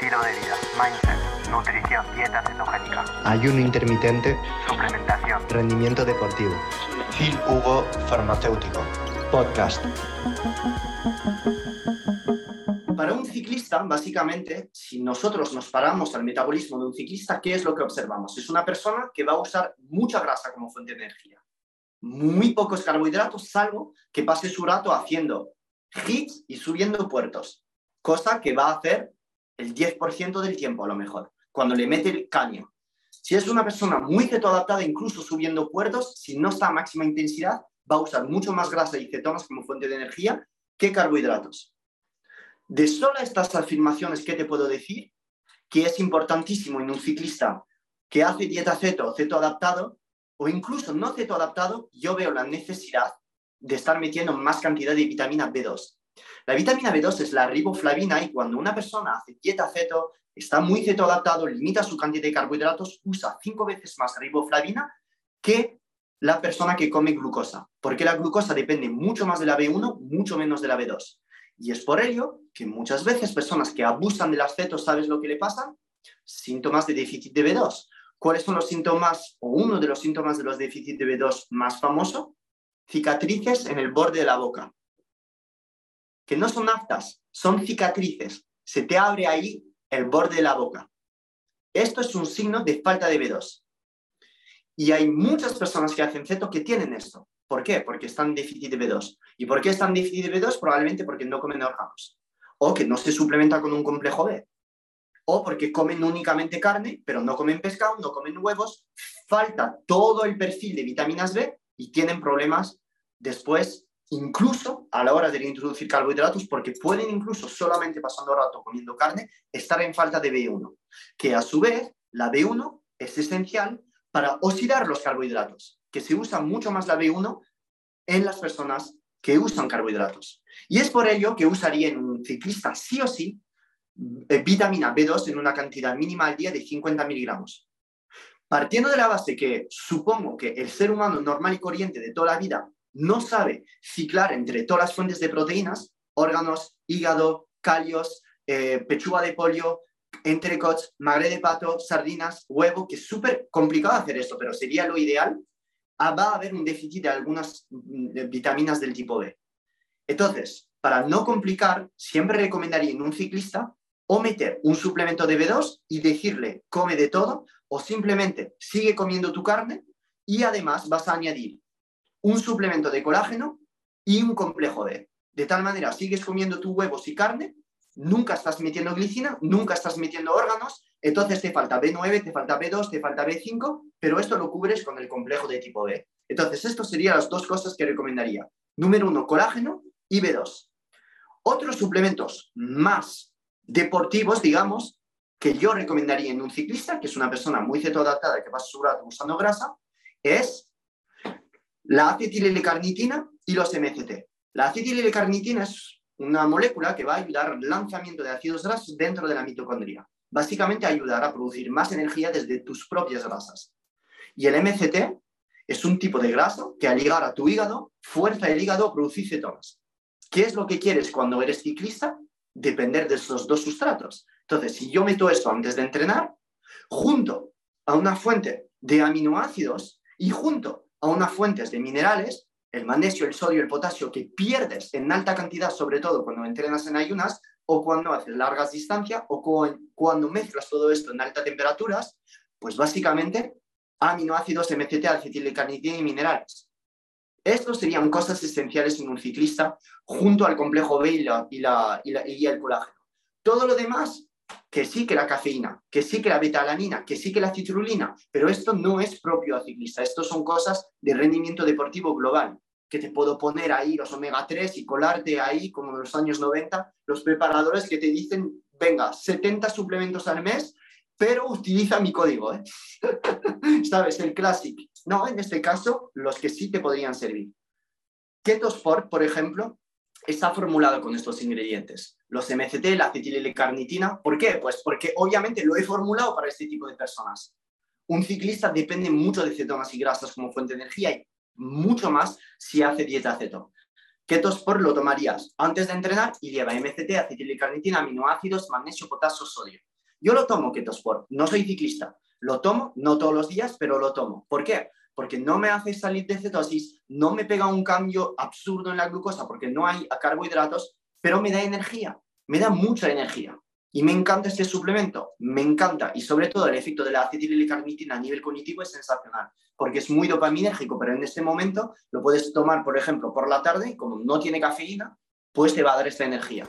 estilo de vida, mindset, nutrición, dieta cetogénica, ayuno intermitente, suplementación, rendimiento deportivo. Phil Hugo Farmacéutico. Podcast. Para un ciclista, básicamente, si nosotros nos paramos al metabolismo de un ciclista, ¿qué es lo que observamos? Es una persona que va a usar mucha grasa como fuente de energía, muy pocos carbohidratos, salvo que pase su rato haciendo hits y subiendo puertos, cosa que va a hacer el 10% del tiempo a lo mejor, cuando le mete el caño. Si es una persona muy cetoadaptada, incluso subiendo puertos, si no está a máxima intensidad, va a usar mucho más grasa y cetonas como fuente de energía que carbohidratos. De solo estas afirmaciones, ¿qué te puedo decir? Que es importantísimo en un ciclista que hace dieta ceto o ceto adaptado, o incluso no ceto adaptado, yo veo la necesidad de estar metiendo más cantidad de vitamina B2. La vitamina B2 es la riboflavina y cuando una persona hace dieta ceto, está muy ceto adaptado, limita su cantidad de carbohidratos, usa cinco veces más riboflavina que la persona que come glucosa, porque la glucosa depende mucho más de la B1, mucho menos de la B2. Y es por ello que muchas veces personas que abusan de las cetos, ¿sabes lo que le pasa? Síntomas de déficit de B2. ¿Cuáles son los síntomas o uno de los síntomas de los déficits de B2 más famoso? Cicatrices en el borde de la boca. Que no son aftas, son cicatrices. Se te abre ahí el borde de la boca. Esto es un signo de falta de B2. Y hay muchas personas que hacen ceto que tienen esto. ¿Por qué? Porque están en déficit de B2. ¿Y por qué están en déficit de B2? Probablemente porque no comen órganos. O que no se suplementa con un complejo B o porque comen únicamente carne, pero no comen pescado, no comen huevos, falta todo el perfil de vitaminas B y tienen problemas después, incluso a la hora de introducir carbohidratos, porque pueden incluso solamente pasando rato comiendo carne, estar en falta de B1, que a su vez la B1 es esencial para oxidar los carbohidratos, que se usa mucho más la B1 en las personas que usan carbohidratos. Y es por ello que usaría en un ciclista sí o sí eh, vitamina B2 en una cantidad mínima al día de 50 miligramos. Partiendo de la base que supongo que el ser humano normal y corriente de toda la vida no sabe ciclar entre todas las fuentes de proteínas, órganos, hígado, calios, eh, pechuga de pollo, entrecots, magre de pato, sardinas, huevo, que es súper complicado hacer esto, pero sería lo ideal, ah, va a haber un déficit de algunas mm, vitaminas del tipo B. Entonces, para no complicar, siempre recomendaría en un ciclista o meter un suplemento de B2 y decirle come de todo, o simplemente sigue comiendo tu carne y además vas a añadir un suplemento de colágeno y un complejo D. De tal manera, sigues comiendo tus huevos y carne, nunca estás metiendo glicina, nunca estás metiendo órganos, entonces te falta B9, te falta B2, te falta B5, pero esto lo cubres con el complejo de tipo B. Entonces, estas serían las dos cosas que recomendaría. Número uno, colágeno y B2. Otros suplementos más deportivos, digamos, que yo recomendaría en un ciclista, que es una persona muy cetoadaptada que va su rato usando grasa, es la acetililicarnitina y los MCT. La acetililicarnitina es una molécula que va a ayudar al lanzamiento de ácidos grasos dentro de la mitocondria. Básicamente ayudará a producir más energía desde tus propias grasas. Y el MCT es un tipo de grasa que al llegar a tu hígado, fuerza el hígado a producir cetonas. ¿Qué es lo que quieres cuando eres ciclista? depender de esos dos sustratos. Entonces, si yo meto esto antes de entrenar, junto a una fuente de aminoácidos y junto a unas fuentes de minerales, el magnesio, el sodio, el potasio, que pierdes en alta cantidad, sobre todo cuando entrenas en ayunas o cuando haces largas distancias o cuando mezclas todo esto en altas temperaturas, pues básicamente aminoácidos, MCT, acetilcarnitina y minerales. Estos serían cosas esenciales en un ciclista junto al complejo B y, la, y, el colágeno. Todo lo demás, que sí que la cafeína, que sí que la betalanina, que sí que la citrulina, pero esto no es propio al ciclista. Estos son cosas de rendimiento deportivo global, que te puedo poner ahí los omega 3 y colarte ahí, como en los años 90, los preparadores que te dicen, venga, 70 suplementos al mes, pero utiliza mi código, ¿eh? ¿Sabes? El clásico. No, en este caso, los que sí te podrían servir. Ketosport, por ejemplo, está formulado con estos ingredientes. Los MCT, la acetililicarnitina. ¿Por qué? Pues porque obviamente lo he formulado para este tipo de personas. Un ciclista depende mucho de cetonas y grasas como fuente de energía y mucho más si hace dieta ceto. Ketosport lo tomarías antes de entrenar y lleva MCT, acetililicarnitina, aminoácidos, magnesio, potasio, sodio. Yo lo tomo Ketosport, no soy ciclista, lo tomo, no todos los días, pero lo tomo. ¿Por qué? Porque no me hace salir de cetosis, no me pega un cambio absurdo en la glucosa porque no hay carbohidratos, pero me da energía, me da mucha energía. Y me encanta este suplemento, me encanta. Y sobre todo el efecto de la acetililicarnitina a nivel cognitivo es sensacional, porque es muy dopaminérgico, pero en este momento lo puedes tomar, por ejemplo, por la tarde, y como no tiene cafeína, pues te va a dar esta energía.